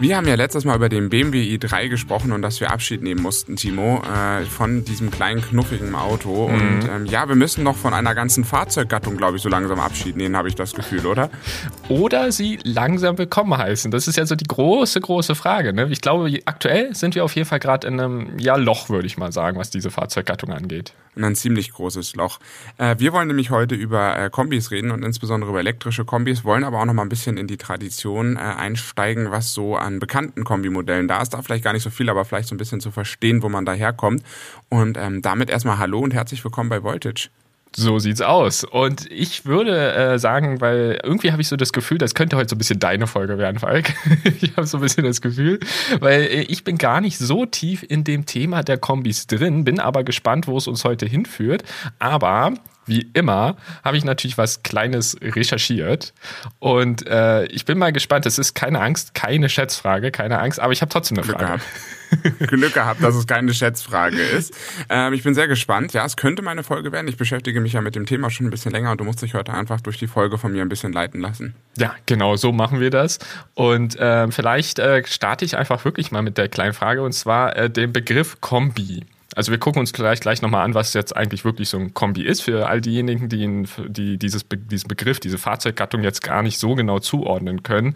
Wir haben ja letztes Mal über den BMW i3 gesprochen und dass wir Abschied nehmen mussten, Timo, äh, von diesem kleinen knuffigen Auto. Mhm. Und ähm, ja, wir müssen noch von einer ganzen Fahrzeuggattung, glaube ich, so langsam Abschied nehmen, habe ich das Gefühl, oder? Oder sie langsam willkommen heißen. Das ist ja so die große, große Frage. Ne? Ich glaube, aktuell sind wir auf jeden Fall gerade in einem ja, Loch, würde ich mal sagen, was diese Fahrzeuggattung angeht. Und ein ziemlich großes Loch. Äh, wir wollen nämlich heute über äh, Kombis reden und insbesondere über elektrische Kombis, wollen aber auch noch mal ein bisschen in die Tradition äh, einsteigen, was so an bekannten Kombimodellen da ist. Da vielleicht gar nicht so viel, aber vielleicht so ein bisschen zu verstehen, wo man daherkommt. Und ähm, damit erstmal Hallo und herzlich willkommen bei Voltage. So sieht's aus. Und ich würde äh, sagen, weil irgendwie habe ich so das Gefühl, das könnte heute so ein bisschen deine Folge werden, Falk. ich habe so ein bisschen das Gefühl, weil äh, ich bin gar nicht so tief in dem Thema der Kombis drin, bin aber gespannt, wo es uns heute hinführt. Aber wie immer, habe ich natürlich was Kleines recherchiert. Und äh, ich bin mal gespannt. Es ist keine Angst, keine Schätzfrage, keine Angst, aber ich habe trotzdem eine Glück Frage. Gehabt. Glück gehabt, dass es keine Schätzfrage ist. Ähm, ich bin sehr gespannt. Ja, es könnte meine Folge werden. Ich beschäftige mich ja mit dem Thema schon ein bisschen länger und du musst dich heute einfach durch die Folge von mir ein bisschen leiten lassen. Ja, genau, so machen wir das. Und äh, vielleicht äh, starte ich einfach wirklich mal mit der kleinen Frage und zwar äh, dem Begriff Kombi. Also wir gucken uns gleich, gleich nochmal an, was jetzt eigentlich wirklich so ein Kombi ist für all diejenigen, die, ihn, die dieses, diesen Begriff, diese Fahrzeuggattung jetzt gar nicht so genau zuordnen können.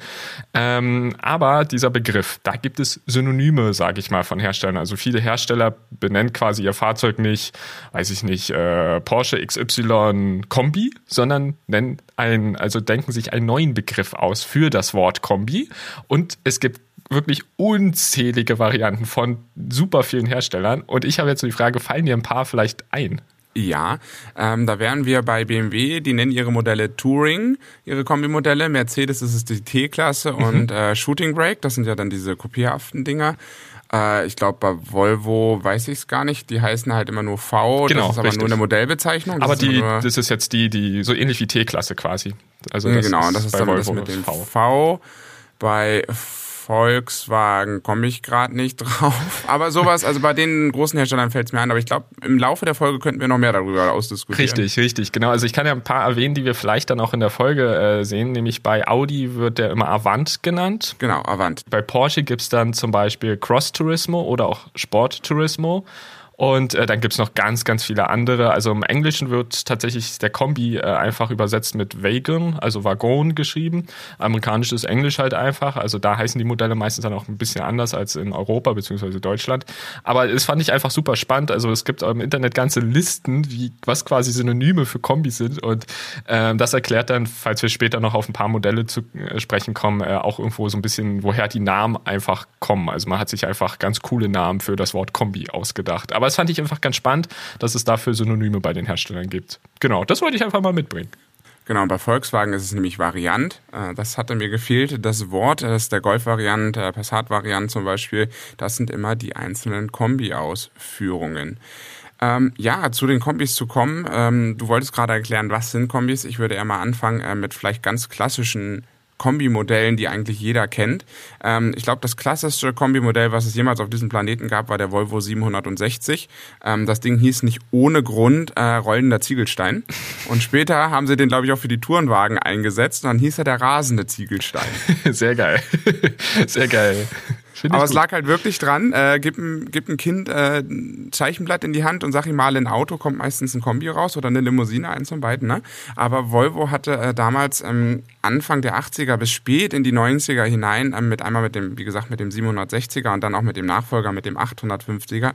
Ähm, aber dieser Begriff, da gibt es Synonyme, sage ich mal, von Herstellern. Also viele Hersteller benennen quasi ihr Fahrzeug nicht, weiß ich nicht, äh, Porsche XY Kombi, sondern nennen ein, also denken sich einen neuen Begriff aus für das Wort Kombi. Und es gibt wirklich unzählige Varianten von super vielen Herstellern. Und ich habe jetzt so die Frage, fallen dir ein paar vielleicht ein? Ja, ähm, da wären wir bei BMW, die nennen ihre Modelle Touring, ihre Kombimodelle. Mercedes ist es die T-Klasse mhm. und äh, Shooting Brake, das sind ja dann diese kopierhaften Dinger. Äh, ich glaube, bei Volvo weiß ich es gar nicht. Die heißen halt immer nur V. Genau, das ist aber richtig. nur eine Modellbezeichnung. Das aber die, das ist jetzt die, die so ähnlich wie T-Klasse quasi. Also das genau, ist das ist dann Volvo das mit dem v. v. Bei Volkswagen komme ich gerade nicht drauf. Aber sowas, also bei den großen Herstellern fällt es mir ein. Aber ich glaube, im Laufe der Folge könnten wir noch mehr darüber ausdiskutieren. Richtig, richtig, genau. Also ich kann ja ein paar erwähnen, die wir vielleicht dann auch in der Folge äh, sehen. Nämlich bei Audi wird der immer Avant genannt. Genau, Avant. Bei Porsche gibt es dann zum Beispiel Cross Turismo oder auch Sport Turismo. Und äh, dann gibt's noch ganz, ganz viele andere. Also im Englischen wird tatsächlich der Kombi äh, einfach übersetzt mit Wagon, also Waggon geschrieben. Amerikanisches Englisch halt einfach. Also da heißen die Modelle meistens dann auch ein bisschen anders als in Europa bzw. Deutschland. Aber es fand ich einfach super spannend. Also es gibt im Internet ganze Listen, wie was quasi Synonyme für Kombi sind. Und äh, das erklärt dann, falls wir später noch auf ein paar Modelle zu äh, sprechen kommen, äh, auch irgendwo so ein bisschen, woher die Namen einfach kommen. Also man hat sich einfach ganz coole Namen für das Wort Kombi ausgedacht. Aber das fand ich einfach ganz spannend, dass es dafür Synonyme bei den Herstellern gibt. Genau, das wollte ich einfach mal mitbringen. Genau, bei Volkswagen ist es nämlich Variant. Äh, das hatte mir gefehlt. Das Wort, das ist der Golf-Variant, der Passat-Variant zum Beispiel, das sind immer die einzelnen Kombi-Ausführungen. Ähm, ja, zu den Kombis zu kommen. Ähm, du wolltest gerade erklären, was sind Kombis. Ich würde eher mal anfangen äh, mit vielleicht ganz klassischen Kombimodellen, die eigentlich jeder kennt. Ähm, ich glaube, das klassischste Kombimodell, was es jemals auf diesem Planeten gab, war der Volvo 760. Ähm, das Ding hieß nicht ohne Grund äh, rollender Ziegelstein. Und später haben sie den, glaube ich, auch für die Tourenwagen eingesetzt. Und dann hieß er der rasende Ziegelstein. Sehr geil. Sehr geil. Aber es lag halt wirklich dran. Äh, gib, ein, gib ein Kind äh, ein Zeichenblatt in die Hand und sag ihm mal, ein Auto kommt meistens ein Kombi raus oder eine Limousine, eins von beiden. Ne? Aber Volvo hatte äh, damals ähm, Anfang der 80er bis spät in die 90er hinein ähm, mit einmal mit dem, wie gesagt, mit dem 760er und dann auch mit dem Nachfolger, mit dem 850er,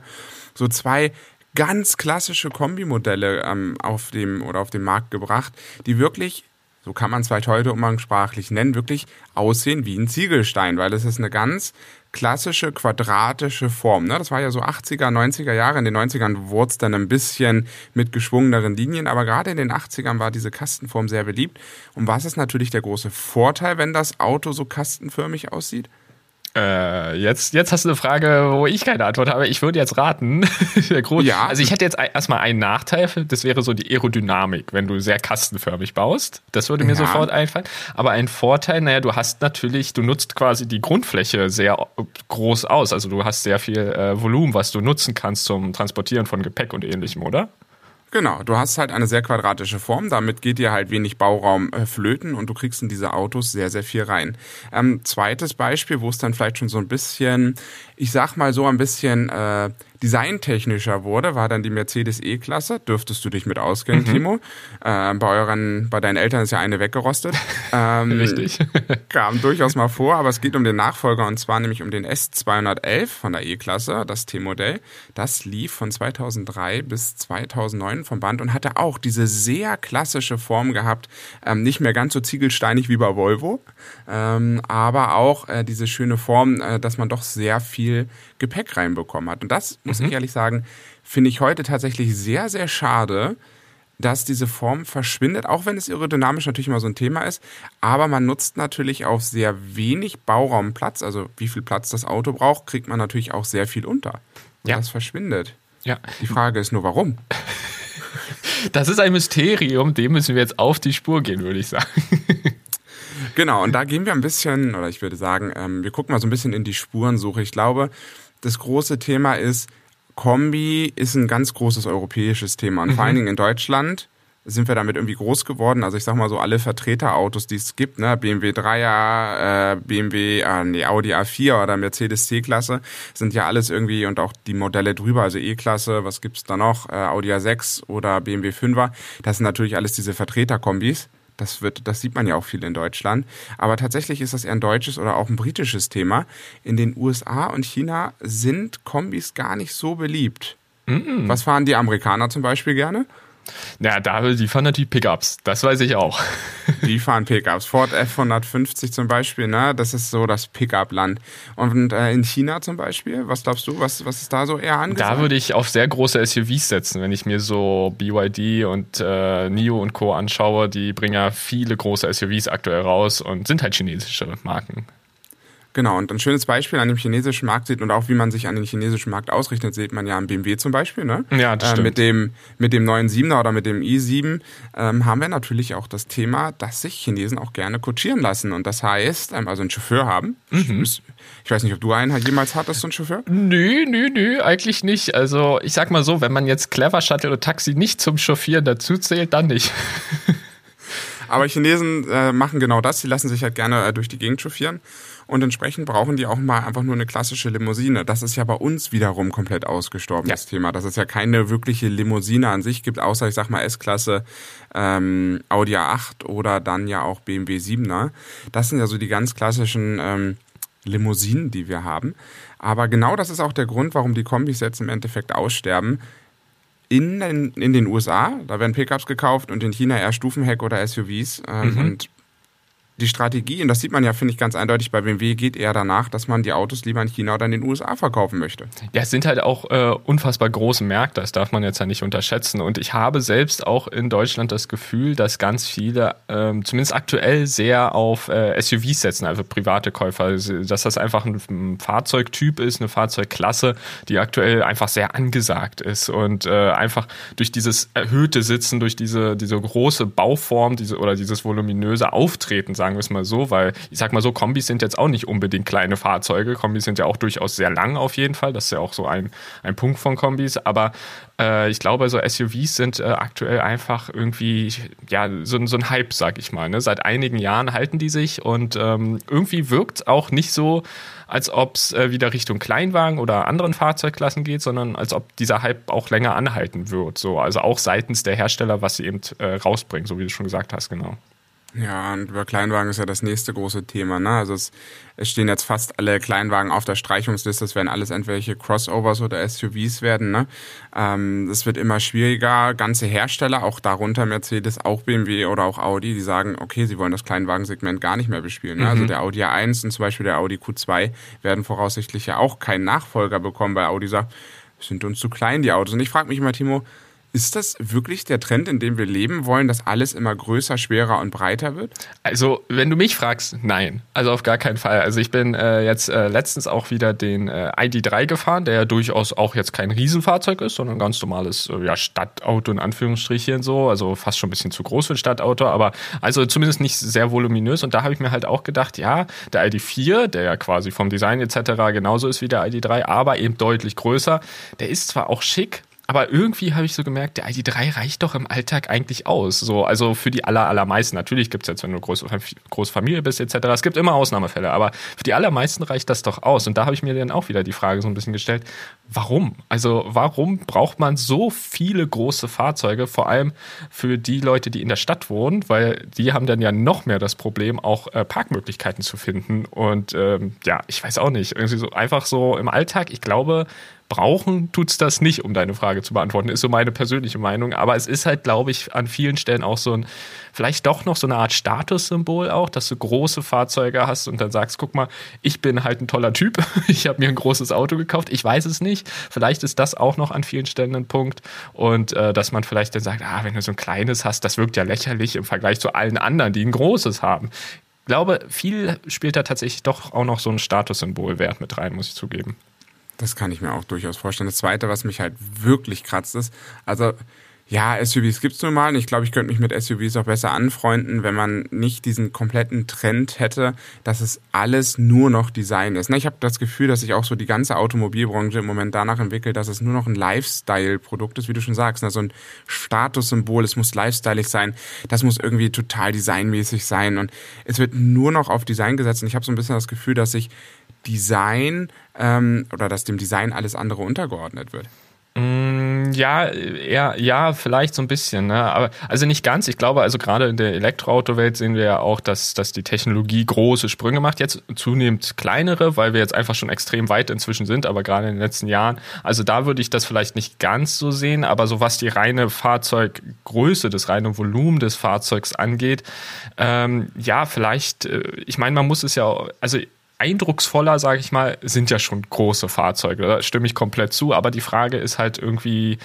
so zwei ganz klassische Kombimodelle ähm, auf dem oder auf den Markt gebracht, die wirklich so kann man es vielleicht heute umgangssprachlich nennen, wirklich aussehen wie ein Ziegelstein, weil es ist eine ganz klassische quadratische Form. Ne? Das war ja so 80er, 90er Jahre. In den 90ern wurde es dann ein bisschen mit geschwungeneren Linien, aber gerade in den 80ern war diese Kastenform sehr beliebt. Und was ist natürlich der große Vorteil, wenn das Auto so kastenförmig aussieht? Äh, jetzt, jetzt hast du eine Frage, wo ich keine Antwort habe. Ich würde jetzt raten. ja. Also ich hätte jetzt erstmal einen Nachteil, das wäre so die Aerodynamik, wenn du sehr kastenförmig baust. Das würde mir ja. sofort einfallen. Aber ein Vorteil, naja, du hast natürlich, du nutzt quasi die Grundfläche sehr groß aus. Also du hast sehr viel äh, Volumen, was du nutzen kannst zum Transportieren von Gepäck und ähnlichem, oder? Genau, du hast halt eine sehr quadratische Form, damit geht dir halt wenig Bauraum äh, flöten und du kriegst in diese Autos sehr, sehr viel rein. Ähm, zweites Beispiel, wo es dann vielleicht schon so ein bisschen, ich sag mal so ein bisschen äh, designtechnischer wurde, war dann die Mercedes E-Klasse. Dürftest du dich mit auskennen, mhm. Timo? Äh, bei euren, bei deinen Eltern ist ja eine weggerostet. Ähm, Richtig. kam durchaus mal vor, aber es geht um den Nachfolger und zwar nämlich um den S211 von der E-Klasse, das T-Modell. Das lief von 2003 bis 2009 vom Band und hatte auch diese sehr klassische Form gehabt, ähm, nicht mehr ganz so ziegelsteinig wie bei Volvo, ähm, aber auch äh, diese schöne Form, äh, dass man doch sehr viel Gepäck reinbekommen hat. Und das, muss mhm. ich ehrlich sagen, finde ich heute tatsächlich sehr, sehr schade, dass diese Form verschwindet, auch wenn es aerodynamisch natürlich immer so ein Thema ist. Aber man nutzt natürlich auf sehr wenig Bauraumplatz, also wie viel Platz das Auto braucht, kriegt man natürlich auch sehr viel unter. Ja. Das verschwindet. Ja. Die Frage ist nur, warum? Das ist ein Mysterium, dem müssen wir jetzt auf die Spur gehen, würde ich sagen. Genau, und da gehen wir ein bisschen, oder ich würde sagen, ähm, wir gucken mal so ein bisschen in die Spurensuche. Ich glaube, das große Thema ist, Kombi ist ein ganz großes europäisches Thema. Und mhm. vor allen Dingen in Deutschland sind wir damit irgendwie groß geworden. Also ich sag mal so, alle Vertreterautos, die es gibt, ne, BMW 3er, äh, BMW, äh, nee, Audi A4 oder Mercedes C-Klasse, sind ja alles irgendwie und auch die Modelle drüber, also E-Klasse, was gibt's da noch? Äh, Audi A6 oder BMW 5er. Das sind natürlich alles diese Vertreterkombis. Das wird, das sieht man ja auch viel in Deutschland. Aber tatsächlich ist das eher ein deutsches oder auch ein britisches Thema. In den USA und China sind Kombis gar nicht so beliebt. Mm -mm. Was fahren die Amerikaner zum Beispiel gerne? Ja, da, die fahren natürlich Pickups, das weiß ich auch. Die fahren Pickups. Ford F150 zum Beispiel, ne? das ist so das Pickup-Land. Und äh, in China zum Beispiel, was glaubst du, was, was ist da so eher angesagt? Da würde ich auf sehr große SUVs setzen, wenn ich mir so BYD und äh, NIO und Co. anschaue. Die bringen ja viele große SUVs aktuell raus und sind halt chinesische Marken. Genau, und ein schönes Beispiel an dem chinesischen Markt sieht und auch wie man sich an den chinesischen Markt ausrichtet, sieht man ja am BMW zum Beispiel. Ne? Ja, das äh, stimmt. Mit dem, mit dem neuen 7er oder mit dem i7 ähm, haben wir natürlich auch das Thema, dass sich Chinesen auch gerne kutschieren lassen. Und das heißt, ähm, also einen Chauffeur haben. Mhm. Ich weiß nicht, ob du einen jemals hattest, so einen Chauffeur? Nö, nö, nö, eigentlich nicht. Also ich sag mal so, wenn man jetzt Clever Shuttle oder Taxi nicht zum Chauffieren dazu zählt, dann nicht. Aber Chinesen äh, machen genau das. Sie lassen sich halt gerne äh, durch die Gegend chauffieren. Und entsprechend brauchen die auch mal einfach nur eine klassische Limousine. Das ist ja bei uns wiederum komplett ausgestorben, ja. das Thema. Dass es ja keine wirkliche Limousine an sich gibt, außer ich sag mal S-Klasse, ähm, Audi A8 oder dann ja auch BMW 7er. Das sind ja so die ganz klassischen ähm, Limousinen, die wir haben. Aber genau das ist auch der Grund, warum die Kombis jetzt im Endeffekt aussterben. In den, in den USA, da werden Pickups gekauft und in China eher Stufenheck oder SUVs. Ähm, mhm. Und die Strategie, und das sieht man ja, finde ich, ganz eindeutig bei BMW, geht eher danach, dass man die Autos lieber in China oder in den USA verkaufen möchte. Ja, es sind halt auch äh, unfassbar große Märkte, das darf man jetzt ja nicht unterschätzen. Und ich habe selbst auch in Deutschland das Gefühl, dass ganz viele, ähm, zumindest aktuell, sehr auf äh, SUVs setzen, also private Käufer. Also, dass das einfach ein, Fahrzeugtyp ist, eine Fahrzeugklasse, die aktuell einfach sehr angesagt ist. Und äh, einfach durch dieses erhöhte Sitzen, durch diese, diese große Bauform diese, oder dieses voluminöse Auftreten, sagen sagen wir es mal so, weil ich sag mal so, Kombis sind jetzt auch nicht unbedingt kleine Fahrzeuge. Kombis sind ja auch durchaus sehr lang auf jeden Fall. Das ist ja auch so ein, ein Punkt von Kombis. Aber äh, ich glaube, so SUVs sind äh, aktuell einfach irgendwie, ja, so, so ein Hype, sag ich mal. Ne? Seit einigen Jahren halten die sich und ähm, irgendwie wirkt auch nicht so, als ob es äh, wieder Richtung Kleinwagen oder anderen Fahrzeugklassen geht, sondern als ob dieser Hype auch länger anhalten wird. So, also auch seitens der Hersteller, was sie eben äh, rausbringen, so wie du schon gesagt hast, genau. Ja, und über Kleinwagen ist ja das nächste große Thema. Ne? Also es, es stehen jetzt fast alle Kleinwagen auf der Streichungsliste. Es werden alles entwelche Crossovers oder SUVs werden. Ne? Ähm, es wird immer schwieriger. Ganze Hersteller, auch darunter Mercedes, auch BMW oder auch Audi, die sagen, okay, sie wollen das Kleinwagensegment gar nicht mehr bespielen. Ne? Also mhm. Also der Audi A1 und zum Beispiel der Audi Q2 werden voraussichtlich ja auch keinen Nachfolger bekommen, weil Audi sagt, sind uns zu klein, die Autos. Und ich frage mich immer, Timo, ist das wirklich der Trend, in dem wir leben wollen, dass alles immer größer, schwerer und breiter wird? Also, wenn du mich fragst, nein. Also auf gar keinen Fall. Also ich bin äh, jetzt äh, letztens auch wieder den äh, ID3 gefahren, der ja durchaus auch jetzt kein Riesenfahrzeug ist, sondern ein ganz normales äh, ja, Stadtauto in Anführungsstrichen so. Also fast schon ein bisschen zu groß für ein Stadtauto, aber also zumindest nicht sehr voluminös. Und da habe ich mir halt auch gedacht, ja, der ID4, der ja quasi vom Design etc. genauso ist wie der ID3, aber eben deutlich größer, der ist zwar auch schick, Aber irgendwie habe ich so gemerkt, der ID3 reicht doch im Alltag eigentlich aus. So, also für die aller, allermeisten. Natürlich gibt es jetzt, wenn du eine große, große Familie bist, etc. Es gibt immer Ausnahmefälle, aber für die allermeisten reicht das doch aus. Und da habe ich mir dann auch wieder die Frage so ein bisschen gestellt, warum? Also warum braucht man so viele große Fahrzeuge, vor allem für die Leute, die in der Stadt wohnen, weil die haben dann ja noch mehr das Problem, auch äh, Parkmöglichkeiten zu finden. Und ähm, ja, ich weiß auch nicht, irgendwie so einfach so im Alltag, ich glaube, brauchen tut's das nicht, um deine Frage zu beantworten, ist so meine persönliche Meinung. Aber es ist halt, glaube ich, an vielen Stellen auch so ein, vielleicht doch noch so eine Art Statussymbol auch, dass du große Fahrzeuge hast und dann sagst, guck mal, ich bin halt ein toller Typ, ich habe mir ein großes Auto gekauft, ich weiß es nicht. Vielleicht ist das auch noch an vielen Stellen ein Punkt und äh, dass man vielleicht dann sagt, ah, wenn du so ein kleines hast, das wirkt ja lächerlich im Vergleich zu allen anderen, die ein großes haben. Ich glaube, viel spielt da tatsächlich doch auch noch so ein Statussymbolwert mit rein, muss ich zugeben. Das kann ich mir auch durchaus vorstellen. Das Zweite, was mich halt wirklich kratzt, ist, also ja, SUVs gibt's nun mal. Und ich glaube, ich könnte mich mit SUVs auch besser anfreunden, wenn man nicht diesen kompletten Trend hätte, dass es alles nur noch Design ist. Ne, ich habe das Gefühl, dass sich auch so die ganze Automobilbranche im Moment danach entwickelt, dass es nur noch ein Lifestyle-Produkt ist, wie du schon sagst. Ne? So ein Statussymbol, es muss lifestyleig sein, das muss irgendwie total designmäßig sein. Und es wird nur noch auf Design gesetzt. Und ich habe so ein bisschen das Gefühl, dass sich Design ähm, oder dass dem Design alles andere untergeordnet wird. Mm, ja, ja, ja, vielleicht so ein bisschen, ne? aber also nicht ganz. Ich glaube, also gerade in der Elektroautowelt sehen wir ja auch, dass, dass die Technologie große Sprünge macht, jetzt zunehmend kleinere, weil wir jetzt einfach schon extrem weit inzwischen sind, aber gerade in den letzten Jahren. Also da würde ich das vielleicht nicht ganz so sehen, aber so was die reine Fahrzeuggröße, das reine Volumen des Fahrzeugs angeht, ähm, ja, vielleicht, äh, ich meine, man muss es ja, also eindrucksvoller, sage ich mal, sind ja schon große Fahrzeuge. Da stimme ich komplett zu. Aber die Frage ist halt irgendwie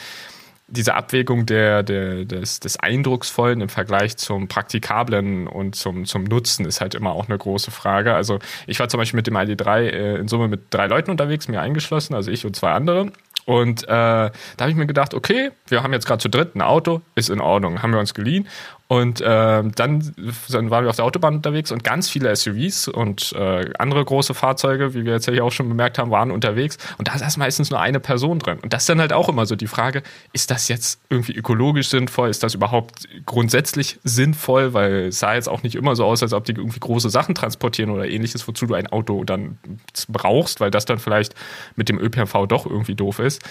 diese Abwägung der, der, des, des Eindrucksvollen im Vergleich zum Praktikablen und zum, zum Nutzen ist halt immer auch eine große Frage. Also ich war zum Beispiel mit dem ID3 äh, in Summe mit drei Leuten unterwegs, mir eingeschlossen, also ich und zwei andere. Und äh, da habe ich mir gedacht, okay, wir haben jetzt gerade zu dritt ein Auto, ist in Ordnung, haben wir uns geliehen. Und äh, dann, dann waren wir auf der Autobahn unterwegs und ganz viele SUVs und äh, andere große Fahrzeuge, wie wir jetzt ja hier auch schon bemerkt haben, waren unterwegs. Und da saß meistens nur eine Person drin. Und das ist dann halt auch immer so die Frage, ist das jetzt irgendwie ökologisch sinnvoll? Ist das überhaupt grundsätzlich sinnvoll? Weil es sah jetzt auch nicht immer so aus, als ob die irgendwie große Sachen transportieren oder ähnliches, wozu du ein Auto dann brauchst, weil das dann vielleicht mit dem ÖPNV doch irgendwie doof ist.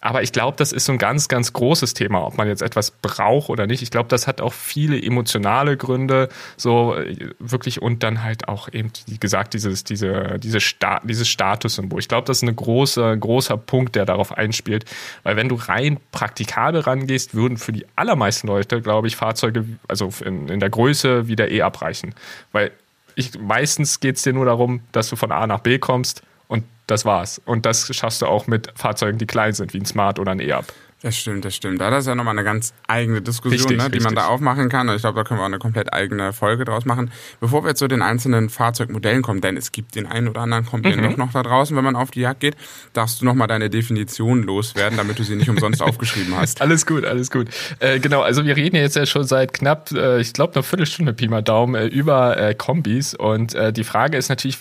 Aber ich glaube, das ist so ein ganz, ganz großes Thema, ob man jetzt etwas braucht oder nicht. Ich glaube, das hat auch viele emotionale Gründe, so äh, wirklich und dann halt auch eben, wie gesagt, dieses, diese, diese Sta dieses Statussymbol. Ich glaube, das ist ein großer, großer Punkt, der darauf einspielt. Weil wenn du rein praktikabel rangehst, würden für die allermeisten Leute, glaube ich, Fahrzeuge, also in, in der Größe wieder eh abreichen. Weil ich, meistens geht es dir nur darum, dass du von A nach B kommst das war's. Und das schaffst du auch mit Fahrzeugen, die klein sind, wie ein Smart oder ein E-Up. Das stimmt, das stimmt. Da ist ja nochmal eine ganz eigene Diskussion, richtig, ne, die richtig. man da aufmachen kann. Und ich glaube, da können wir auch eine komplett eigene Folge draus machen. Bevor wir zu den einzelnen Fahrzeugmodellen kommen, denn es gibt den einen oder anderen, kommt mhm. noch, noch da draußen, wenn man auf die Jagd geht, darfst du nochmal deine Definition loswerden, damit du sie nicht umsonst aufgeschrieben hast. Alles gut, alles gut. Äh, genau, also wir reden jetzt ja schon seit knapp, äh, ich glaube, eine Viertelstunde Pi mal Daumen äh, über äh, Kombis. Und äh, die Frage ist natürlich,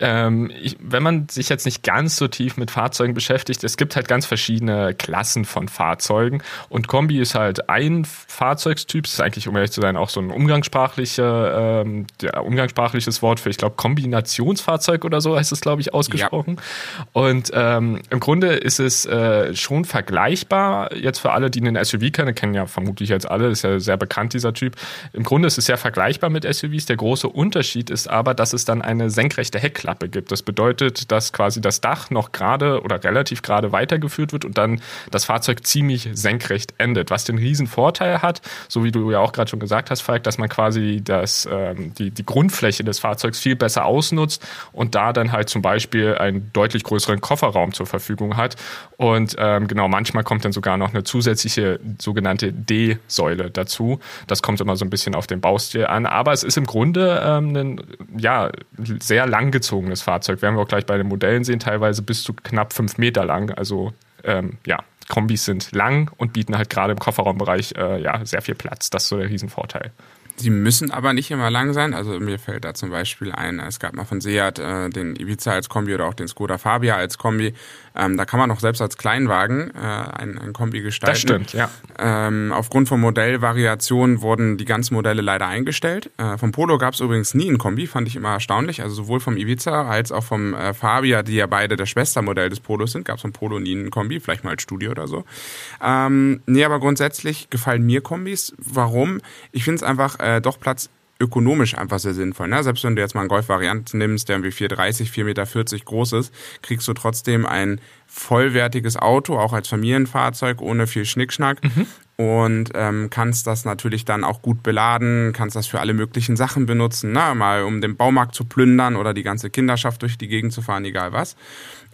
ähm, ich, wenn man sich jetzt nicht ganz so tief mit Fahrzeugen beschäftigt, es gibt halt ganz verschiedene Klassen von Fahrzeugen und Kombi ist halt ein Fahrzeugstyp, das ist eigentlich, um ehrlich zu sein, auch so ein umgangssprachliche, ähm, ja, umgangssprachliches Wort für, ich glaube, Kombinationsfahrzeug oder so heißt es, glaube ich, ausgesprochen. Ja. Und ähm, im Grunde ist es äh, schon vergleichbar, jetzt für alle, die einen SUV kennen, kennen ja vermutlich jetzt alle, ist ja sehr bekannt, dieser Typ. Im Grunde ist es sehr vergleichbar mit SUVs. Der große Unterschied ist aber, dass es dann eine senkrechte Heckklappe gibt. Das bedeutet, dass quasi das Dach noch gerade oder relativ gerade weitergeführt wird und dann das Fahrzeug ziemlich senkrecht endet, was den riesen Vorteil hat, so wie du ja auch gerade schon gesagt hast, Falk, dass man quasi das, ähm, die, die Grundfläche des Fahrzeugs viel besser ausnutzt und da dann halt zum Beispiel einen deutlich größeren Kofferraum zur Verfügung hat. Und ähm, genau, manchmal kommt dann sogar noch eine zusätzliche sogenannte D-Säule dazu. Das kommt immer so ein bisschen auf den Baustil an, aber es ist im Grunde ähm, ein ja, sehr langgezogenes Fahrzeug. Werden wir auch gleich bei den Modellen sehen, teilweise bis zu knapp fünf Meter lang. Also ähm, ja, Kombis sind lang und bieten halt gerade im Kofferraumbereich äh, ja, sehr viel Platz. Das ist so der Riesenvorteil. Sie müssen aber nicht immer lang sein. Also mir fällt da zum Beispiel ein, es gab mal von Seat äh, den Ibiza als Kombi oder auch den Skoda Fabia als Kombi. Ähm, da kann man auch selbst als Kleinwagen äh, ein, ein Kombi gestalten. Das stimmt, ja. Ähm, aufgrund von Modellvariationen wurden die ganzen Modelle leider eingestellt. Äh, vom Polo gab es übrigens nie ein Kombi, fand ich immer erstaunlich. Also sowohl vom Ibiza als auch vom äh, Fabia, die ja beide das Schwestermodell des Polos sind, gab es vom Polo nie ein Kombi, vielleicht mal als Studio oder so. Ähm, nee, aber grundsätzlich gefallen mir Kombis. Warum? Ich finde es einfach äh, doch Platz ökonomisch einfach sehr sinnvoll. Ne? Selbst wenn du jetzt mal einen Golf-Variant nimmst, der irgendwie 4,30, 4,40 Meter groß ist, kriegst du trotzdem ein vollwertiges Auto, auch als Familienfahrzeug, ohne viel Schnickschnack. Mhm. Und ähm, kannst das natürlich dann auch gut beladen, kannst das für alle möglichen Sachen benutzen, ne? mal um den Baumarkt zu plündern oder die ganze Kinderschaft durch die Gegend zu fahren, egal was.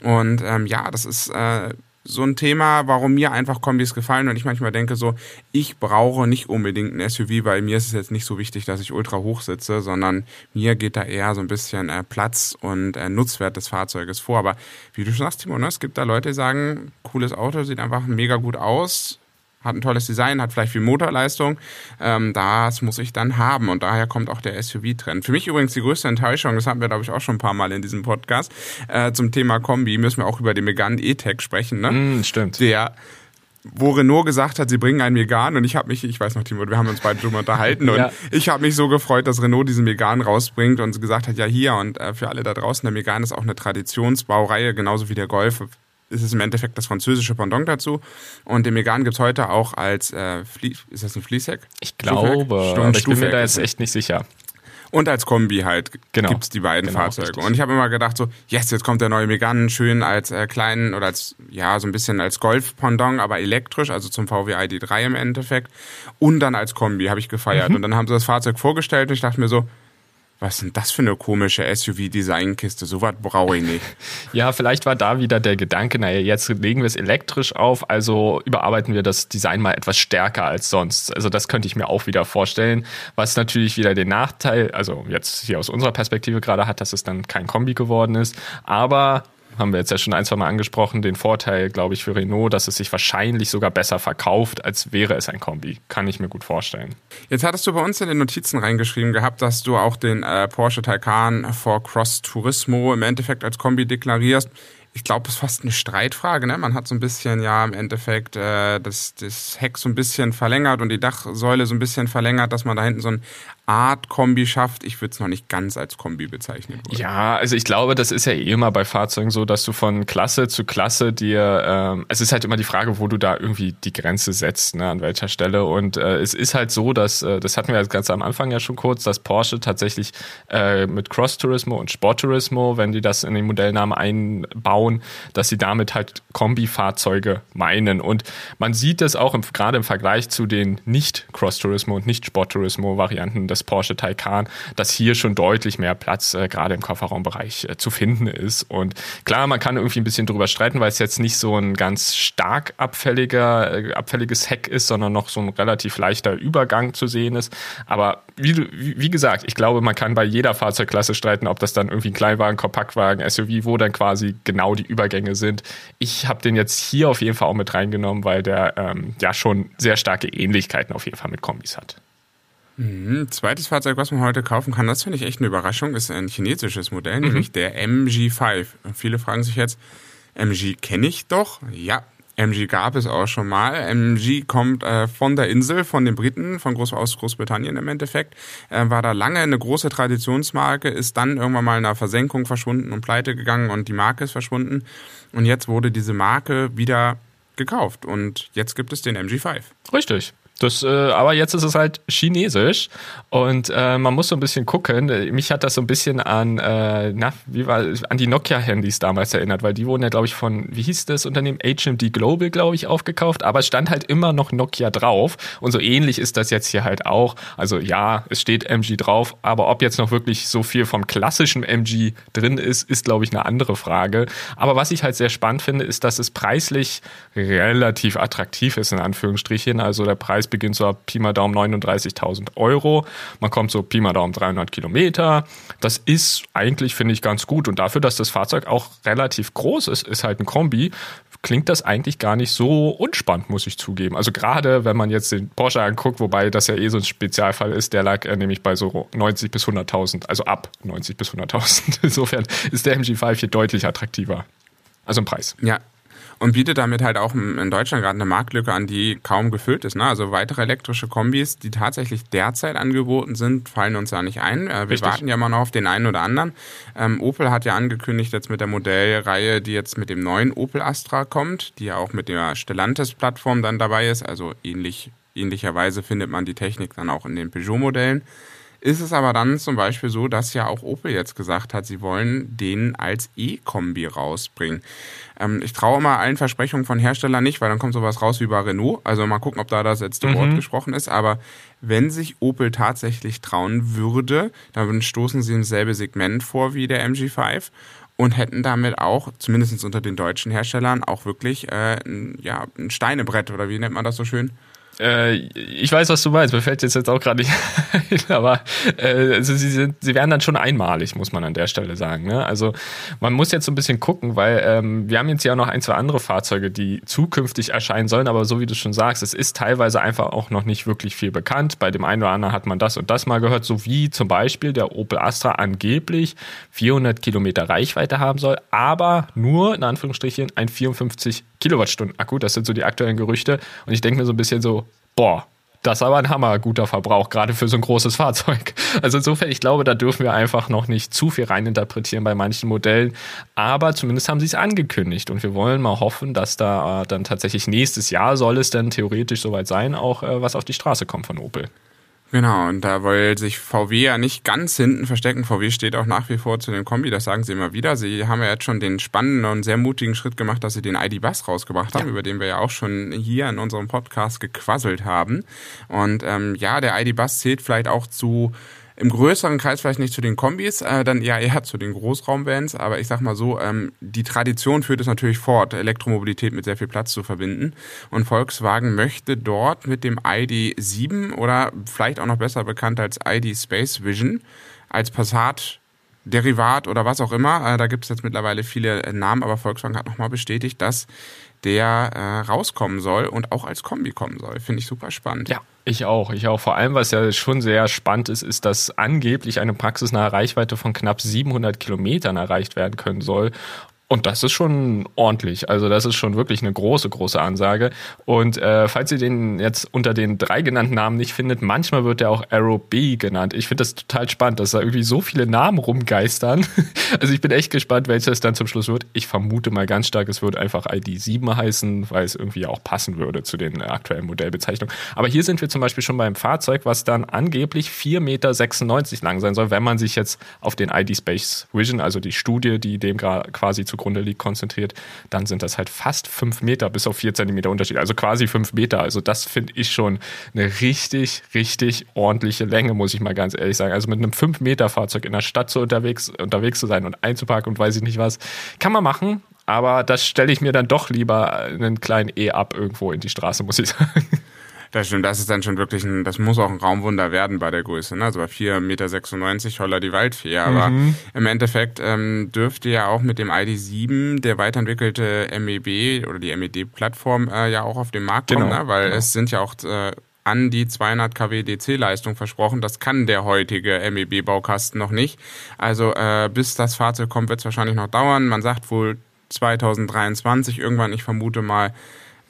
Und ähm, ja, das ist äh, so ein Thema, warum mir einfach Kombis gefallen und ich manchmal denke so, ich brauche nicht unbedingt ein SUV, weil mir ist es jetzt nicht so wichtig, dass ich ultra hoch sitze, sondern mir geht da eher so ein bisschen äh, Platz und äh, Nutzwert des Fahrzeuges vor. Aber wie du schon sagst, Timo, ne, es gibt da Leute, die sagen, cooles Auto, sieht einfach mega gut aus, hat ein tolles Design, hat vielleicht viel Motorleistung. Ähm, das muss ich dann haben und daher kommt auch der SUV-Trend. Für mich übrigens die größte Enttäuschung, das hatten wir glaube ich auch schon ein paar Mal in diesem Podcast, äh, zum Thema Kombi müssen wir auch über den Megane E-Tech sprechen. Ne? Mm, stimmt. Der wo Renault gesagt hat, sie bringen einen Megan und ich habe mich, ich weiß noch, Timo, wir haben uns beide drüber unterhalten und ja. ich habe mich so gefreut, dass Renault diesen Megan rausbringt und gesagt hat, ja hier und äh, für alle da draußen, der Megan ist auch eine Traditionsbaureihe, genauso wie der Golf ist es im Endeffekt das französische Pendant dazu. Und den Megane gibt es heute auch als, äh, Flie ist das ein Fließheck? Ich glaube, aber ich bin mir da jetzt echt nicht sicher. Und als Kombi halt genau. gibt es die beiden genau, Fahrzeuge. Richtig. Und ich habe immer gedacht so, yes, jetzt kommt der neue Megane schön als äh, kleinen oder als, ja, so ein bisschen als Golf-Pendant, aber elektrisch, also zum VW ID3 im Endeffekt. Und dann als Kombi habe ich gefeiert. Mhm. Und dann haben sie das Fahrzeug vorgestellt und ich dachte mir so, was ist denn das für eine komische SUV-Designkiste? So was brauche ich nicht. ja, vielleicht war da wieder der Gedanke, naja, jetzt legen wir es elektrisch auf, also überarbeiten wir das Design mal etwas stärker als sonst. Also das könnte ich mir auch wieder vorstellen, was natürlich wieder den Nachteil, also jetzt hier aus unserer Perspektive gerade hat, dass es dann kein Kombi geworden ist. Aber haben wir jetzt ja schon ein, zwei Mal angesprochen, den Vorteil, glaube ich, für Renault, dass es sich wahrscheinlich sogar besser verkauft, als wäre es ein Kombi. Kann ich mir gut vorstellen. Jetzt hattest du bei uns in den Notizen reingeschrieben gehabt, dass du auch den äh, Porsche Taycan for Cross Turismo im Endeffekt als Kombi deklarierst ich glaube, es ist fast eine Streitfrage. Ne? Man hat so ein bisschen ja im Endeffekt äh, das, das Heck so ein bisschen verlängert und die Dachsäule so ein bisschen verlängert, dass man da hinten so ein Art Kombi schafft. Ich würde es noch nicht ganz als Kombi bezeichnen. Wollen. Ja, also ich glaube, das ist ja eh immer bei Fahrzeugen so, dass du von Klasse zu Klasse dir, ähm, es ist halt immer die Frage, wo du da irgendwie die Grenze setzt, ne, an welcher Stelle. Und äh, es ist halt so, dass, äh, das hatten wir ganz am Anfang ja schon kurz, dass Porsche tatsächlich äh, mit Cross Turismo und Sport Turismo, wenn die das in den Modellnamen einbauen, dass sie damit halt Kombi-Fahrzeuge meinen. Und man sieht das auch gerade im Vergleich zu den nicht Cross Turismo und nicht Sport Turismo Varianten des Porsche Taycan, dass hier schon deutlich mehr Platz äh, gerade im Kofferraumbereich äh, zu finden ist. Und klar, man kann irgendwie ein bisschen drüber streiten, weil es jetzt nicht so ein ganz stark abfälliger, äh, abfälliges Heck ist, sondern noch so ein relativ leichter Übergang zu sehen ist. Aber wie, wie gesagt, ich glaube, man kann bei jeder Fahrzeugklasse streiten, ob das dann irgendwie ein Kleinwagen, Kompaktwagen, SUV, wo dann quasi genau die Übergänge sind. Ich habe den jetzt hier auf jeden Fall auch mit reingenommen, weil der ähm, ja schon sehr starke Ähnlichkeiten auf jeden Fall mit Kombis hat. Mhm. Zweites Fahrzeug, was man heute kaufen kann, das finde ich echt eine Überraschung, ist ein chinesisches Modell, mhm. nämlich der MG5. viele fragen sich jetzt, MG kenne ich doch? Ja, MG gab es auch schon mal. MG kommt äh, von der Insel, von den Briten, von Groß aus Großbritannien im Endeffekt. Äh, war da lange eine große Traditionsmarke, ist dann irgendwann mal in einer Versenkung verschwunden und pleite gegangen und die Marke ist verschwunden. Und jetzt wurde diese Marke wieder gekauft und jetzt gibt es den MG5. Richtig. Das, äh, aber jetzt ist es halt chinesisch und äh, man muss so ein bisschen gucken. Mich hat das so ein bisschen an, äh, na, wie war, an die Nokia-Handys damals erinnert, weil die wurden ja, glaube ich, von, wie hieß das Unternehmen? HMD Global, glaube ich, aufgekauft, aber es stand halt immer noch Nokia drauf und so ähnlich ist das jetzt hier halt auch. Also ja, es steht MG drauf, aber ob jetzt noch wirklich so viel vom klassischen MG drin ist, ist, glaube ich, eine andere Frage. Aber was ich halt sehr spannend finde, ist, dass es preislich relativ attraktiv ist, in Anführungsstrichen. Also der Preis Preis beginnt so Pi mal Daumen 39.000 Euro. Man kommt so Pi mal Daumen 300 Kilometer. Das ist eigentlich, finde ich, ganz gut. Und dafür, dass das Fahrzeug auch relativ groß ist, ist halt ein Kombi, klingt das eigentlich gar nicht so unspannend, muss ich zugeben. Also gerade, wenn man jetzt den Porsche anguckt, wobei das ja eh so ein Spezialfall ist, der lag äh, nämlich bei so 90 bis 100.000, also ab 90 bis 100.000. Insofern ist der MG5 hier deutlich attraktiver. Also im Preis. Ja, und bietet damit halt auch in Deutschland gerade eine Marktlücke an, die kaum gefüllt ist. Ne? Also weitere elektrische Kombis, die tatsächlich derzeit angeboten sind, fallen uns ja nicht ein. Äh, wir Richtig. warten ja mal noch auf den einen oder anderen. Ähm, Opel hat ja angekündigt jetzt mit der Modellreihe, die jetzt mit dem neuen Opel Astra kommt, die ja auch mit der Stellantis-Plattform dann dabei ist. Also ähnlich, ähnlicherweise findet man die Technik dann auch in den Peugeot-Modellen ist es aber dann zum Beispiel so, dass ja auch Opel jetzt gesagt hat, sie wollen den als E-Kombi rausbringen. Ähm, ich traue mal allen Versprechungen von Herstellern nicht, weil dann kommt sowas raus wie bei Renault. Also mal gucken, ob da das letzte mhm. Wort gesprochen ist. Aber wenn sich Opel tatsächlich trauen würde, dann stoßen sie ins selbe Segment vor wie der MG5 und hätten damit auch, zumindest unter den deutschen Herstellern, auch wirklich äh, ein, ja, ein Steinebrett oder wie nennt man das so schön? Äh, ich weiß, was du meinst. Mir fällt jetzt, jetzt auch gerade nicht ein, aber äh, also sie, sind, sie werden dann schon einmalig, muss man an der Stelle sagen. Ne? Also man muss jetzt so ein bisschen gucken, weil ähm, wir haben jetzt ja noch ein, zwei andere Fahrzeuge, die zukünftig erscheinen sollen, aber so wie du schon sagst, es ist teilweise einfach auch noch nicht wirklich viel bekannt. Bei dem einen oder anderen hat man das und das mal gehört, so wie zum Beispiel der Opel Astra angeblich 400 Kilometer Reichweite haben soll, aber nur in Anführungsstrichen ein 54 Kilowattstunden Akku. Das sind so die aktuellen Gerüchte und ich denke mir so ein bisschen so, boah, das ist aber ein hammerguter Verbrauch, gerade für so ein großes Fahrzeug. Also insofern, ich glaube, da dürfen wir einfach noch nicht zu viel reininterpretieren bei manchen Modellen. Aber zumindest haben sie es angekündigt und wir wollen mal hoffen, dass da äh, dann tatsächlich nächstes Jahr soll es dann theoretisch soweit sein, auch äh, was auf die Straße kommt von Opel. Genau, und da will sich VW ja nicht ganz hinten verstecken. VW steht auch nach wie vor zu den Kombi, das sagen sie immer wieder. Sie haben ja jetzt schon den spannenden und sehr mutigen Schritt gemacht, dass sie den ID Bus rausgebracht haben, ja. über den wir ja auch schon hier in unserem Podcast gequasselt haben. Und ähm, ja, der ID Bus zählt vielleicht auch zu im größeren Kreis vielleicht nicht zu den Kombis, äh, dann ja eher zu den Großraumvans, aber ich sag mal so, ähm, die Tradition führt es natürlich fort, Elektromobilität mit sehr viel Platz zu verbinden. Und Volkswagen möchte dort mit dem ID7 oder vielleicht auch noch besser bekannt als ID Space Vision als Passat Derivat oder was auch immer, äh, da gibt es jetzt mittlerweile viele äh, Namen, aber Volkswagen hat nochmal bestätigt, dass der äh, rauskommen soll und auch als Kombi kommen soll. Finde ich super spannend. Ja, ich auch. Ich auch. Vor allem, was ja schon sehr spannend ist, ist, dass angeblich eine praxisnahe Reichweite von knapp 700 Kilometern erreicht werden können soll. Und das ist schon ordentlich. Also das ist schon wirklich eine große, große Ansage. Und äh, falls ihr den jetzt unter den drei genannten Namen nicht findet, manchmal wird der auch Arrow B genannt. Ich finde das total spannend, dass da irgendwie so viele Namen rumgeistern. also ich bin echt gespannt, welches dann zum Schluss wird. Ich vermute mal ganz stark, es wird einfach ID7 heißen, weil es irgendwie auch passen würde zu den aktuellen Modellbezeichnungen. Aber hier sind wir zum Beispiel schon beim Fahrzeug, was dann angeblich 4,96 Meter lang sein soll, wenn man sich jetzt auf den ID Space Vision, also die Studie, die dem quasi zu zugrunde liegt, konzentriert, dann sind das halt fast fünf Meter bis auf vier Zentimeter Unterschied. Also quasi fünf Meter. Also das finde ich schon eine richtig, richtig ordentliche Länge, muss ich mal ganz ehrlich sagen. Also mit einem fünf Meter Fahrzeug in der Stadt so unterwegs, unterwegs zu sein und einzuparken und weiß ich nicht was, kann man machen. Aber das stelle ich mir dann doch lieber einen kleinen E ab irgendwo in die Straße, muss ich sagen. Das stimmt, das ist dann schon wirklich ein, das muss auch ein Raumwunder werden bei der Größe, ne? Also bei 4,96 Meter holler die Waldfee. Aber mhm. im Endeffekt ähm, dürfte ja auch mit dem ID7 der weiterentwickelte MEB oder die MED-Plattform äh, ja auch auf den Markt kommen, genau, ne? Weil genau. es sind ja auch äh, an die 200 kW DC-Leistung versprochen. Das kann der heutige MEB-Baukasten noch nicht. Also äh, bis das Fahrzeug kommt, wird es wahrscheinlich noch dauern. Man sagt wohl 2023 irgendwann, ich vermute mal,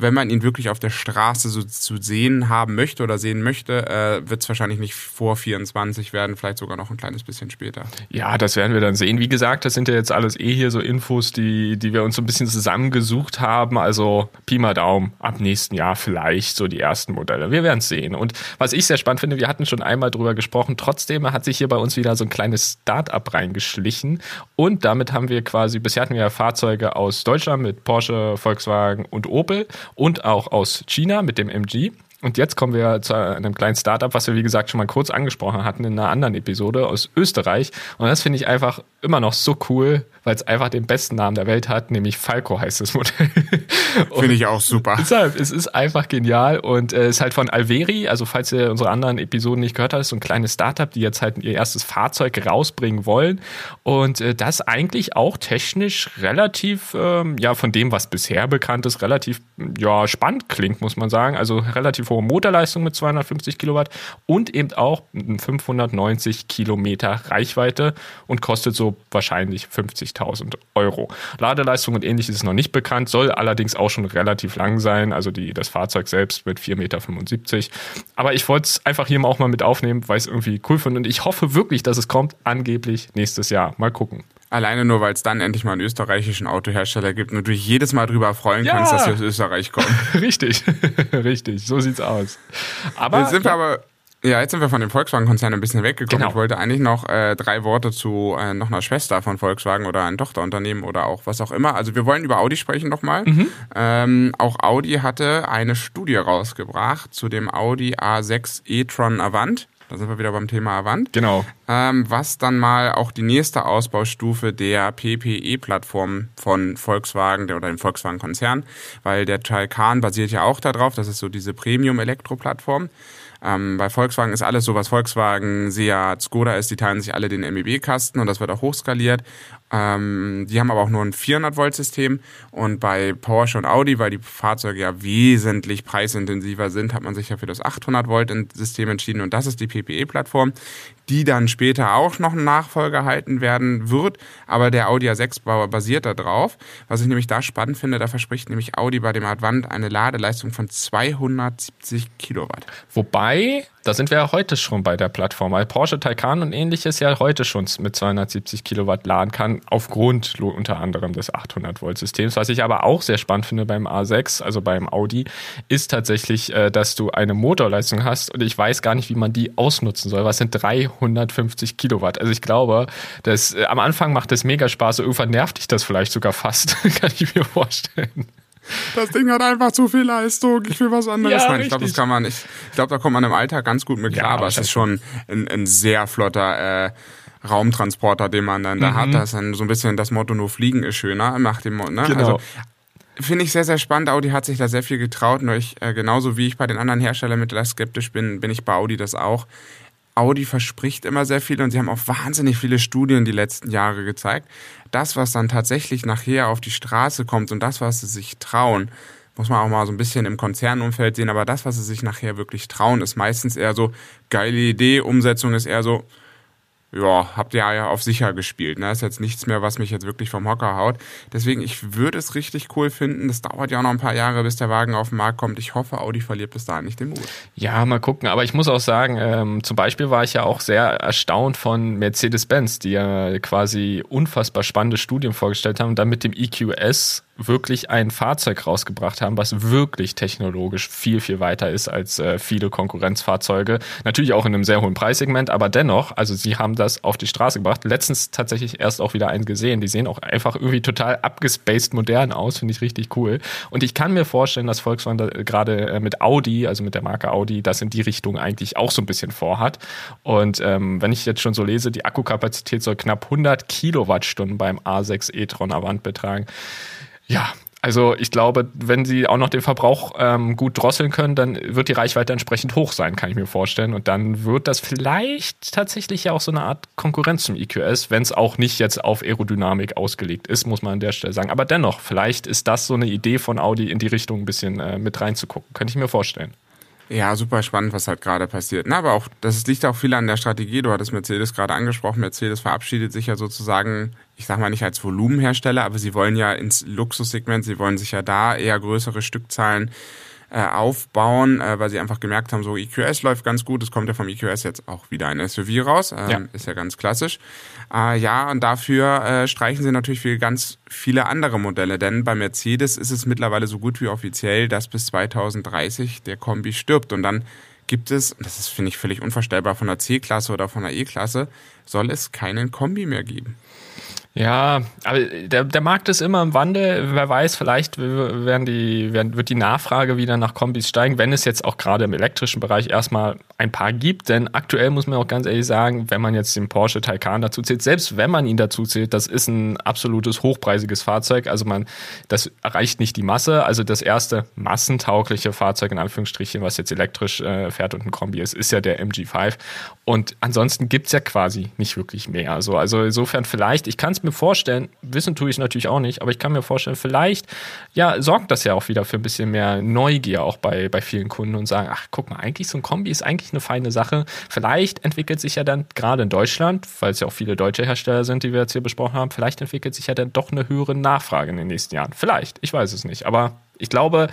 wenn man ihn wirklich auf der Straße so zu sehen haben möchte oder sehen möchte, äh, wird es wahrscheinlich nicht vor 24 werden, vielleicht sogar noch ein kleines bisschen später. Ja, das werden wir dann sehen. Wie gesagt, das sind ja jetzt alles eh hier so Infos, die, die wir uns so ein bisschen zusammengesucht haben. Also Pi mal Daumen, ab nächsten Jahr vielleicht so die ersten Modelle. Wir werden es sehen. Und was ich sehr spannend finde, wir hatten schon einmal drüber gesprochen, trotzdem hat sich hier bei uns wieder so ein kleines Start-up reingeschlichen. Und damit haben wir quasi, bisher hatten wir ja Fahrzeuge aus Deutschland mit Porsche, Volkswagen und Opel und auch aus China mit dem MG. Und jetzt kommen wir zu einem kleinen Startup, was wir wie gesagt schon mal kurz angesprochen hatten in einer anderen Episode aus Österreich. Und das finde ich einfach immer noch so cool, weil es einfach den besten Namen der Welt hat, nämlich Falco heißt das Modell. Finde ich auch super. Deshalb, es ist einfach genial und es äh, ist halt von Alveri, also falls ihr unsere anderen Episoden nicht gehört habt, ist so ein kleines Startup, die jetzt halt ihr erstes Fahrzeug rausbringen wollen und äh, das eigentlich auch technisch relativ, ähm, ja, von dem, was bisher bekannt ist, relativ, ja, spannend klingt, muss man sagen. Also relativ hohe Motorleistung mit 250 Kilowatt und eben auch 590 Kilometer Reichweite und kostet so wahrscheinlich 50.000 Euro. Ladeleistung und ähnliches ist noch nicht bekannt, soll allerdings auch schon relativ lang sein. Also die, das Fahrzeug selbst mit 4,75 Meter. Aber ich wollte es einfach hier auch mal mit aufnehmen, weil ich es irgendwie cool finde und ich hoffe wirklich, dass es kommt, angeblich nächstes Jahr. Mal gucken. Alleine nur, weil es dann endlich mal einen österreichischen Autohersteller gibt und du dich jedes Mal drüber freuen ja. kannst, dass sie aus Österreich kommen. richtig, richtig, so sieht's aus. Aber jetzt sind wir aber ja, jetzt sind wir von dem Volkswagen-Konzern ein bisschen weggekommen. Genau. Ich wollte eigentlich noch äh, drei Worte zu äh, noch einer Schwester von Volkswagen oder ein Tochterunternehmen oder auch was auch immer. Also wir wollen über Audi sprechen nochmal. Mhm. Ähm, auch Audi hatte eine Studie rausgebracht zu dem Audi A6 e-tron Avant. Da sind wir wieder beim Thema Avant. Genau. Ähm, was dann mal auch die nächste Ausbaustufe der PPE-Plattform von Volkswagen der, oder dem Volkswagen-Konzern, weil der Taycan basiert ja auch darauf. Das ist so diese Premium-Elektro-Plattform. Ähm, bei Volkswagen ist alles so, was Volkswagen, Seat, Skoda ist, die teilen sich alle den MEB-Kasten und das wird auch hochskaliert. Ähm, die haben aber auch nur ein 400-Volt-System und bei Porsche und Audi, weil die Fahrzeuge ja wesentlich preisintensiver sind, hat man sich ja für das 800-Volt-System entschieden und das ist die PPE-Plattform, die dann später auch noch einen Nachfolger halten werden wird, aber der Audi A6 basiert da drauf. Was ich nämlich da spannend finde, da verspricht nämlich Audi bei dem Advant eine Ladeleistung von 270 Kilowatt. Wobei da sind wir ja heute schon bei der Plattform, weil Porsche Taycan und ähnliches ja heute schon mit 270 Kilowatt laden kann, aufgrund unter anderem des 800 Volt Systems. Was ich aber auch sehr spannend finde beim A6, also beim Audi, ist tatsächlich, äh, dass du eine Motorleistung hast und ich weiß gar nicht, wie man die ausnutzen soll. Was sind 350 Kilowatt? Also ich glaube, dass äh, am Anfang macht das mega Spaß, irgendwann nervt dich das vielleicht sogar fast, kann ich mir vorstellen. Das Ding hat einfach zu viel Leistung. Ich will was anderes. Ja, Nein, ich glaube, das kann man nicht. Ich glaube, da kommt man im Alltag ganz gut mit klar, ja, aber es ist schon ein, ein sehr flotter äh, Raumtransporter, den man dann mhm. da hat. Das ist dann so ein bisschen das Motto, nur fliegen ist schöner. Macht dem, ne? Genau. Also, Finde ich sehr, sehr spannend. Audi hat sich da sehr viel getraut. Nur ich, äh, genauso wie ich bei den anderen Herstellern mittlerweile skeptisch bin, bin ich bei Audi das auch. Audi verspricht immer sehr viel und sie haben auch wahnsinnig viele Studien die letzten Jahre gezeigt. Das, was dann tatsächlich nachher auf die Straße kommt und das, was sie sich trauen, muss man auch mal so ein bisschen im Konzernumfeld sehen, aber das, was sie sich nachher wirklich trauen, ist meistens eher so geile Idee, Umsetzung ist eher so, ja, habt ihr ja auf sicher gespielt. Ne? Ist jetzt nichts mehr, was mich jetzt wirklich vom Hocker haut. Deswegen, ich würde es richtig cool finden. Das dauert ja auch noch ein paar Jahre, bis der Wagen auf den Markt kommt. Ich hoffe, Audi verliert bis dahin nicht den Mut. Ja, mal gucken. Aber ich muss auch sagen, ähm, zum Beispiel war ich ja auch sehr erstaunt von Mercedes-Benz, die ja quasi unfassbar spannende Studien vorgestellt haben, dann mit dem EQS wirklich ein Fahrzeug rausgebracht haben, was wirklich technologisch viel, viel weiter ist als äh, viele Konkurrenzfahrzeuge. Natürlich auch in einem sehr hohen Preissegment, aber dennoch, also sie haben das auf die Straße gebracht. Letztens tatsächlich erst auch wieder einen gesehen. Die sehen auch einfach irgendwie total abgespaced modern aus, finde ich richtig cool. Und ich kann mir vorstellen, dass Volkswagen da gerade äh, mit Audi, also mit der Marke Audi, das in die Richtung eigentlich auch so ein bisschen vorhat. Und ähm, wenn ich jetzt schon so lese, die Akkukapazität soll knapp 100 Kilowattstunden beim A6 e-tron Avant betragen. Ja, also ich glaube, wenn sie auch noch den Verbrauch ähm, gut drosseln können, dann wird die Reichweite entsprechend hoch sein, kann ich mir vorstellen. Und dann wird das vielleicht tatsächlich ja auch so eine Art Konkurrenz zum EQS, wenn es auch nicht jetzt auf Aerodynamik ausgelegt ist, muss man an der Stelle sagen. Aber dennoch, vielleicht ist das so eine Idee von Audi, in die Richtung ein bisschen äh, mit reinzugucken. Könnte ich mir vorstellen. Ja, super spannend, was halt gerade passiert. Na, aber auch, das liegt auch viel an der Strategie. Du hattest Mercedes gerade angesprochen. Mercedes verabschiedet sich ja sozusagen ich sag mal nicht als Volumenhersteller, aber sie wollen ja ins Luxussegment, sie wollen sich ja da eher größere Stückzahlen äh, aufbauen, äh, weil sie einfach gemerkt haben, so EQS läuft ganz gut. Es kommt ja vom EQS jetzt auch wieder ein SUV raus, äh, ja. ist ja ganz klassisch. Äh, ja, und dafür äh, streichen sie natürlich für ganz viele andere Modelle, denn bei Mercedes ist es mittlerweile so gut wie offiziell, dass bis 2030 der Kombi stirbt und dann gibt es, das ist finde ich völlig unvorstellbar, von der C-Klasse oder von der E-Klasse soll es keinen Kombi mehr geben. Ja, aber der, der Markt ist immer im Wandel. Wer weiß, vielleicht werden die, werden, wird die Nachfrage wieder nach Kombis steigen, wenn es jetzt auch gerade im elektrischen Bereich erstmal ein paar gibt. Denn aktuell muss man auch ganz ehrlich sagen, wenn man jetzt den Porsche Taycan dazu zählt, selbst wenn man ihn dazu zählt, das ist ein absolutes hochpreisiges Fahrzeug. Also man, das erreicht nicht die Masse. Also das erste massentaugliche Fahrzeug in Anführungsstrichen, was jetzt elektrisch äh, fährt und ein Kombi ist, ist ja der MG5. Und ansonsten gibt's ja quasi nicht wirklich mehr. Also, also insofern vielleicht, ich kann es mir vorstellen, wissen tue ich natürlich auch nicht, aber ich kann mir vorstellen, vielleicht ja, sorgt das ja auch wieder für ein bisschen mehr Neugier auch bei, bei vielen Kunden und sagen, ach, guck mal, eigentlich so ein Kombi ist eigentlich eine feine Sache. Vielleicht entwickelt sich ja dann gerade in Deutschland, weil es ja auch viele deutsche Hersteller sind, die wir jetzt hier besprochen haben, vielleicht entwickelt sich ja dann doch eine höhere Nachfrage in den nächsten Jahren. Vielleicht, ich weiß es nicht, aber ich glaube,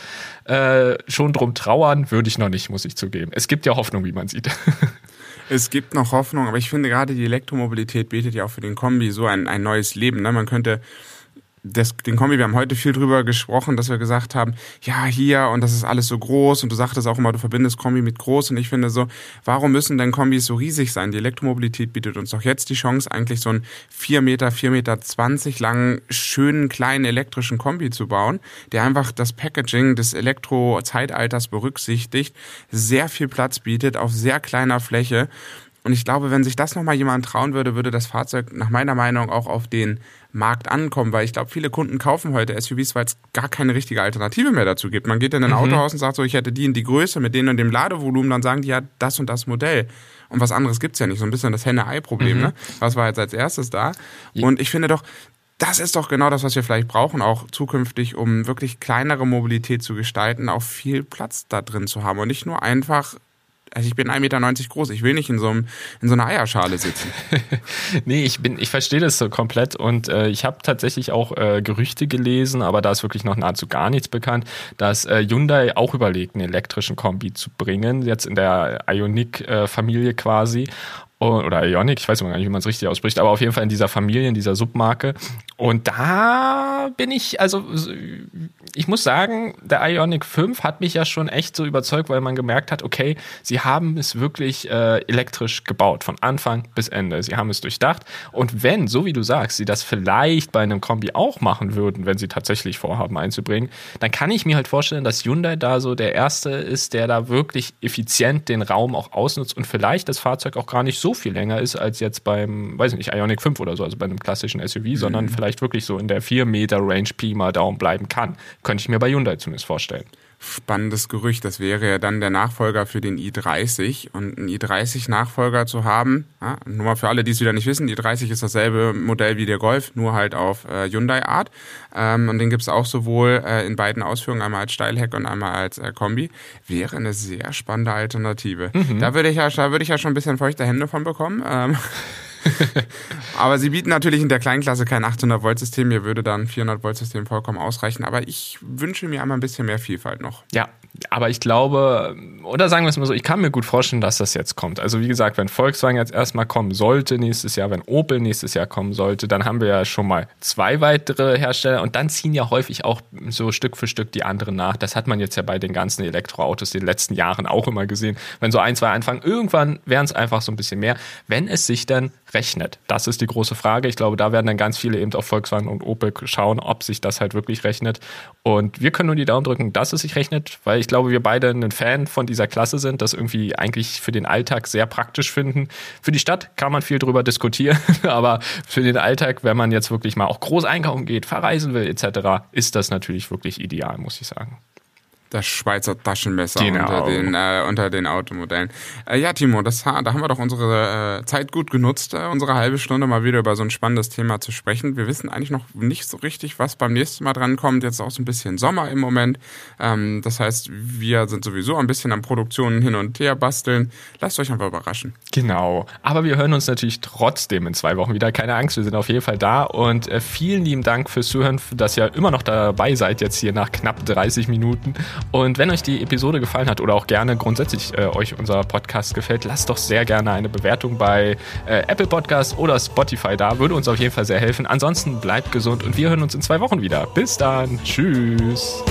äh, schon drum trauern würde ich noch nicht, muss ich zugeben. Es gibt ja Hoffnung, wie man sieht. Es gibt noch Hoffnung, aber ich finde gerade die Elektromobilität bietet ja auch für den Kombi so ein, ein neues Leben. Ne? Man könnte das, den Kombi, wir haben heute viel drüber gesprochen, dass wir gesagt haben, ja, hier und das ist alles so groß und du sagtest auch immer, du verbindest Kombi mit groß und ich finde so, warum müssen denn Kombis so riesig sein? Die Elektromobilität bietet uns doch jetzt die Chance, eigentlich so einen 4 Meter, 4 Meter 20 langen, schönen, kleinen elektrischen Kombi zu bauen, der einfach das Packaging des Elektro-Zeitalters berücksichtigt, sehr viel Platz bietet auf sehr kleiner Fläche und ich glaube, wenn sich das nochmal jemand trauen würde, würde das Fahrzeug nach meiner Meinung auch auf den Markt ankommen, weil ich glaube, viele Kunden kaufen heute SUVs, weil es gar keine richtige Alternative mehr dazu gibt. Man geht in ein mhm. Autohaus und sagt so, ich hätte die in die Größe mit denen und dem Ladevolumen, dann sagen die ja das und das Modell. Und was anderes gibt's ja nicht. So ein bisschen das Henne-Ei-Problem, mhm. ne? Was war jetzt als erstes da? Und ich finde doch, das ist doch genau das, was wir vielleicht brauchen, auch zukünftig, um wirklich kleinere Mobilität zu gestalten, auch viel Platz da drin zu haben und nicht nur einfach also ich bin 1,90 Meter groß, ich will nicht in so, einem, in so einer Eierschale sitzen. nee, ich bin, ich verstehe das so komplett. Und äh, ich habe tatsächlich auch äh, Gerüchte gelesen, aber da ist wirklich noch nahezu gar nichts bekannt, dass äh, Hyundai auch überlegt, einen elektrischen Kombi zu bringen, jetzt in der Ioniq-Familie quasi oder Ionic, ich weiß gar nicht, wie man es richtig ausspricht, aber auf jeden Fall in dieser Familie, in dieser Submarke. Und da bin ich, also ich muss sagen, der Ionic 5 hat mich ja schon echt so überzeugt, weil man gemerkt hat, okay, sie haben es wirklich äh, elektrisch gebaut, von Anfang bis Ende. Sie haben es durchdacht. Und wenn, so wie du sagst, sie das vielleicht bei einem Kombi auch machen würden, wenn sie tatsächlich vorhaben einzubringen, dann kann ich mir halt vorstellen, dass Hyundai da so der Erste ist, der da wirklich effizient den Raum auch ausnutzt und vielleicht das Fahrzeug auch gar nicht so viel länger ist als jetzt beim, weiß ich nicht, Ionic 5 oder so, also bei einem klassischen SUV, mhm. sondern vielleicht vielleicht wirklich so in der 4 Meter Range Pi mal Daumen bleiben kann. Könnte ich mir bei Hyundai zumindest vorstellen. Spannendes Gerücht. Das wäre ja dann der Nachfolger für den i30. Und einen i30-Nachfolger zu haben, ja, nur mal für alle, die es wieder nicht wissen, die i30 ist dasselbe Modell wie der Golf, nur halt auf äh, Hyundai-Art. Ähm, und den gibt es auch sowohl äh, in beiden Ausführungen, einmal als Steilheck und einmal als äh, Kombi. Wäre eine sehr spannende Alternative. Mhm. Da würde ich ja, da würde ich ja schon ein bisschen feuchte Hände von bekommen. Ähm. aber sie bieten natürlich in der Kleinklasse kein 800 Volt System. Mir würde dann ein 400 Volt System vollkommen ausreichen. Aber ich wünsche mir einmal ein bisschen mehr Vielfalt noch. Ja, aber ich glaube, oder sagen wir es mal so, ich kann mir gut vorstellen, dass das jetzt kommt. Also wie gesagt, wenn Volkswagen jetzt erstmal kommen sollte nächstes Jahr, wenn Opel nächstes Jahr kommen sollte, dann haben wir ja schon mal zwei weitere Hersteller und dann ziehen ja häufig auch so Stück für Stück die anderen nach. Das hat man jetzt ja bei den ganzen Elektroautos in den letzten Jahren auch immer gesehen. Wenn so ein, zwei anfangen, irgendwann wären es einfach so ein bisschen mehr, wenn es sich dann rechnet. Das ist die große Frage. Ich glaube, da werden dann ganz viele eben auf Volkswagen und Opel schauen, ob sich das halt wirklich rechnet. Und wir können nur die Daumen drücken, dass es sich rechnet, weil ich glaube, wir beide ein Fan von dieser Klasse sind, das irgendwie eigentlich für den Alltag sehr praktisch finden. Für die Stadt kann man viel drüber diskutieren, aber für den Alltag, wenn man jetzt wirklich mal auch groß einkaufen geht, verreisen will etc., ist das natürlich wirklich ideal, muss ich sagen das Schweizer Taschenmesser genau. unter, den, äh, unter den Automodellen. Äh, ja, Timo, das, da haben wir doch unsere äh, Zeit gut genutzt, äh, unsere halbe Stunde mal wieder über so ein spannendes Thema zu sprechen. Wir wissen eigentlich noch nicht so richtig, was beim nächsten Mal drankommt. Jetzt auch so ein bisschen Sommer im Moment. Ähm, das heißt, wir sind sowieso ein bisschen an Produktionen hin und her basteln. Lasst euch einfach überraschen. Genau. Aber wir hören uns natürlich trotzdem in zwei Wochen wieder. Keine Angst, wir sind auf jeden Fall da. Und äh, vielen lieben Dank fürs Zuhören, dass ihr immer noch dabei seid, jetzt hier nach knapp 30 Minuten. Und wenn euch die Episode gefallen hat oder auch gerne grundsätzlich äh, euch unser Podcast gefällt, lasst doch sehr gerne eine Bewertung bei äh, Apple Podcast oder Spotify da. Würde uns auf jeden Fall sehr helfen. Ansonsten bleibt gesund und wir hören uns in zwei Wochen wieder. Bis dann. Tschüss.